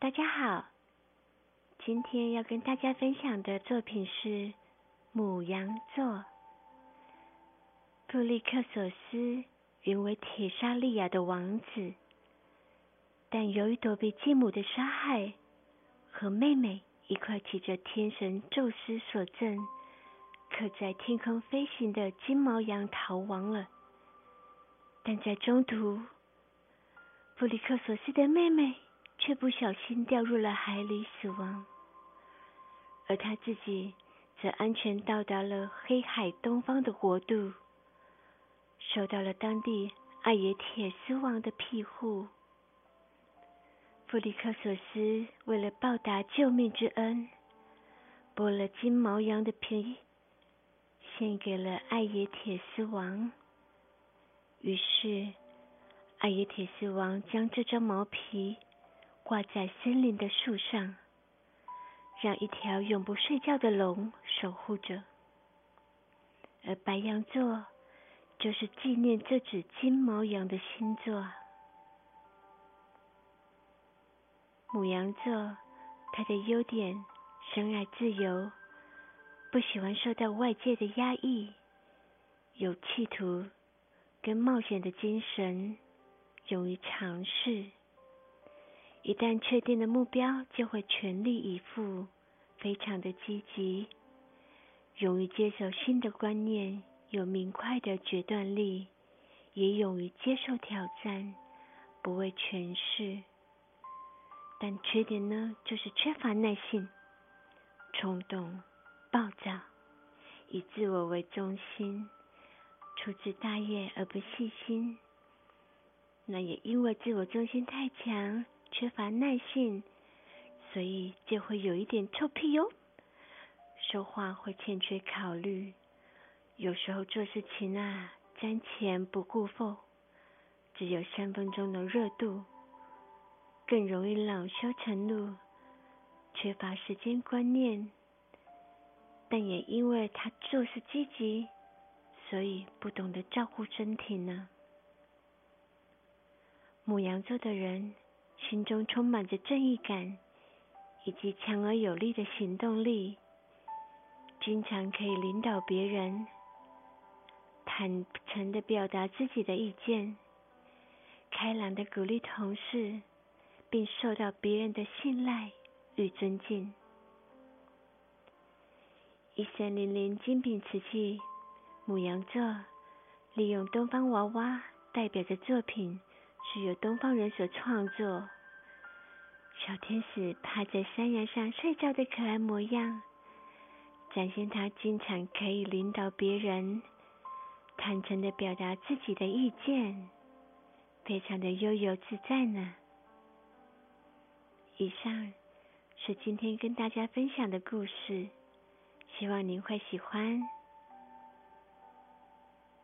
大家好，今天要跟大家分享的作品是《母羊座》。布利克索斯原为铁沙利亚的王子，但由于躲避继母的杀害，和妹妹一块骑着天神宙斯所赠、可在天空飞行的金毛羊逃亡了。但在中途，布里克索斯的妹妹。却不小心掉入了海里死亡，而他自己则安全到达了黑海东方的国度，受到了当地艾野铁丝王的庇护。弗里克索斯为了报答救命之恩，剥了金毛羊的皮，献给了艾野铁丝王。于是，艾野铁丝王将这张毛皮。挂在森林的树上，让一条永不睡觉的龙守护着。而白羊座就是纪念这只金毛羊的星座。母羊座，它的优点深爱自由，不喜欢受到外界的压抑，有企图跟冒险的精神，勇于尝试。一旦确定了目标，就会全力以赴，非常的积极，勇于接受新的观念，有明快的决断力，也勇于接受挑战，不畏权势。但缺点呢，就是缺乏耐性，冲动、暴躁，以自我为中心，出自大业而不细心。那也因为自我中心太强。缺乏耐性，所以就会有一点臭屁哟。说话会欠缺考虑，有时候做事情啊，瞻前不顾后，只有三分钟的热度，更容易恼羞成怒，缺乏时间观念。但也因为他做事积极，所以不懂得照顾身体呢。母羊座的人。心中充满着正义感，以及强而有力的行动力，经常可以领导别人，坦诚的表达自己的意见，开朗的鼓励同事，并受到别人的信赖与尊敬。一三零零精品瓷器，母羊座利用东方娃娃代表的作品。是由东方人所创作。小天使趴在山崖上睡觉的可爱模样，展现他经常可以领导别人，坦诚的表达自己的意见，非常的悠游自在呢。以上是今天跟大家分享的故事，希望您会喜欢。